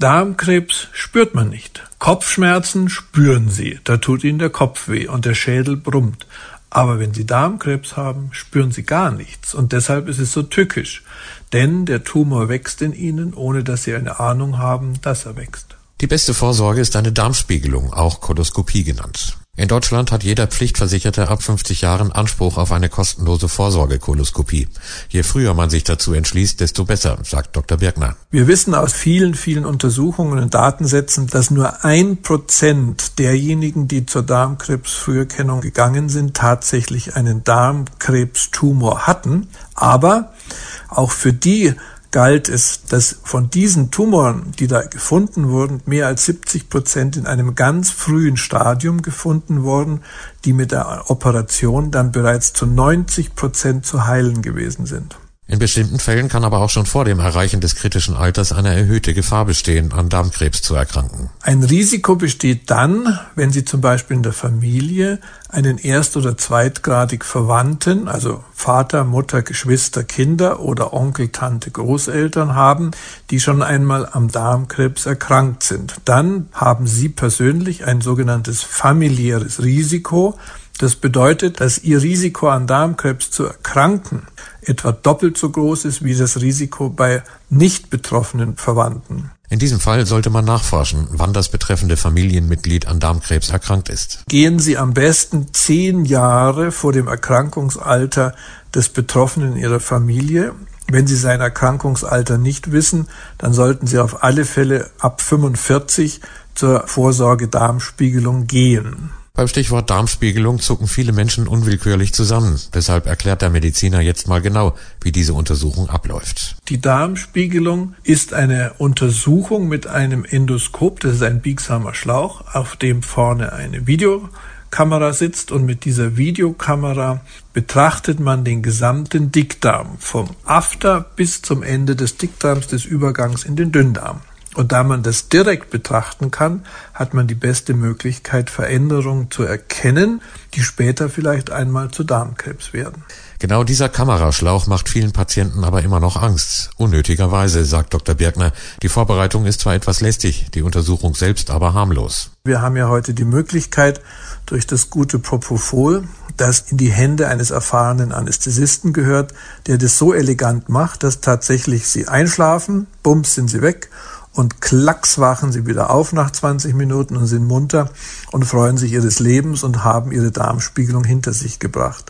Darmkrebs spürt man nicht. Kopfschmerzen spüren Sie, da tut Ihnen der Kopf weh und der Schädel brummt. Aber wenn Sie Darmkrebs haben, spüren Sie gar nichts und deshalb ist es so tückisch. Denn der Tumor wächst in Ihnen, ohne dass Sie eine Ahnung haben, dass er wächst. Die beste Vorsorge ist eine Darmspiegelung, auch Koloskopie genannt. In Deutschland hat jeder Pflichtversicherte ab 50 Jahren Anspruch auf eine kostenlose Vorsorgekoloskopie. Je früher man sich dazu entschließt, desto besser, sagt Dr. Birkner. Wir wissen aus vielen, vielen Untersuchungen und Datensätzen, dass nur ein Prozent derjenigen, die zur Darmkrebsfrüherkennung gegangen sind, tatsächlich einen Darmkrebstumor hatten. Aber auch für die galt es, dass von diesen Tumoren, die da gefunden wurden, mehr als 70 Prozent in einem ganz frühen Stadium gefunden wurden, die mit der Operation dann bereits zu 90 Prozent zu heilen gewesen sind. In bestimmten Fällen kann aber auch schon vor dem Erreichen des kritischen Alters eine erhöhte Gefahr bestehen, an Darmkrebs zu erkranken. Ein Risiko besteht dann, wenn Sie zum Beispiel in der Familie einen erst- oder zweitgradig Verwandten, also Vater, Mutter, Geschwister, Kinder oder Onkel, Tante, Großeltern haben, die schon einmal am Darmkrebs erkrankt sind. Dann haben Sie persönlich ein sogenanntes familiäres Risiko, das bedeutet, dass Ihr Risiko an Darmkrebs zu erkranken etwa doppelt so groß ist wie das Risiko bei nicht betroffenen Verwandten. In diesem Fall sollte man nachforschen, wann das betreffende Familienmitglied an Darmkrebs erkrankt ist. Gehen Sie am besten zehn Jahre vor dem Erkrankungsalter des Betroffenen in Ihrer Familie. Wenn Sie sein Erkrankungsalter nicht wissen, dann sollten Sie auf alle Fälle ab 45 zur Vorsorge-Darmspiegelung gehen. Beim Stichwort Darmspiegelung zucken viele Menschen unwillkürlich zusammen. Deshalb erklärt der Mediziner jetzt mal genau, wie diese Untersuchung abläuft. Die Darmspiegelung ist eine Untersuchung mit einem Endoskop, das ist ein biegsamer Schlauch, auf dem vorne eine Videokamera sitzt und mit dieser Videokamera betrachtet man den gesamten Dickdarm vom After bis zum Ende des Dickdarms des Übergangs in den Dünndarm. Und da man das direkt betrachten kann, hat man die beste Möglichkeit, Veränderungen zu erkennen, die später vielleicht einmal zu Darmkrebs werden. Genau dieser Kameraschlauch macht vielen Patienten aber immer noch Angst. Unnötigerweise, sagt Dr. Birkner. Die Vorbereitung ist zwar etwas lästig, die Untersuchung selbst aber harmlos. Wir haben ja heute die Möglichkeit, durch das gute Propofol, das in die Hände eines erfahrenen Anästhesisten gehört, der das so elegant macht, dass tatsächlich sie einschlafen, bums sind sie weg und klacks wachen sie wieder auf nach 20 Minuten und sind munter und freuen sich ihres Lebens und haben ihre Darmspiegelung hinter sich gebracht.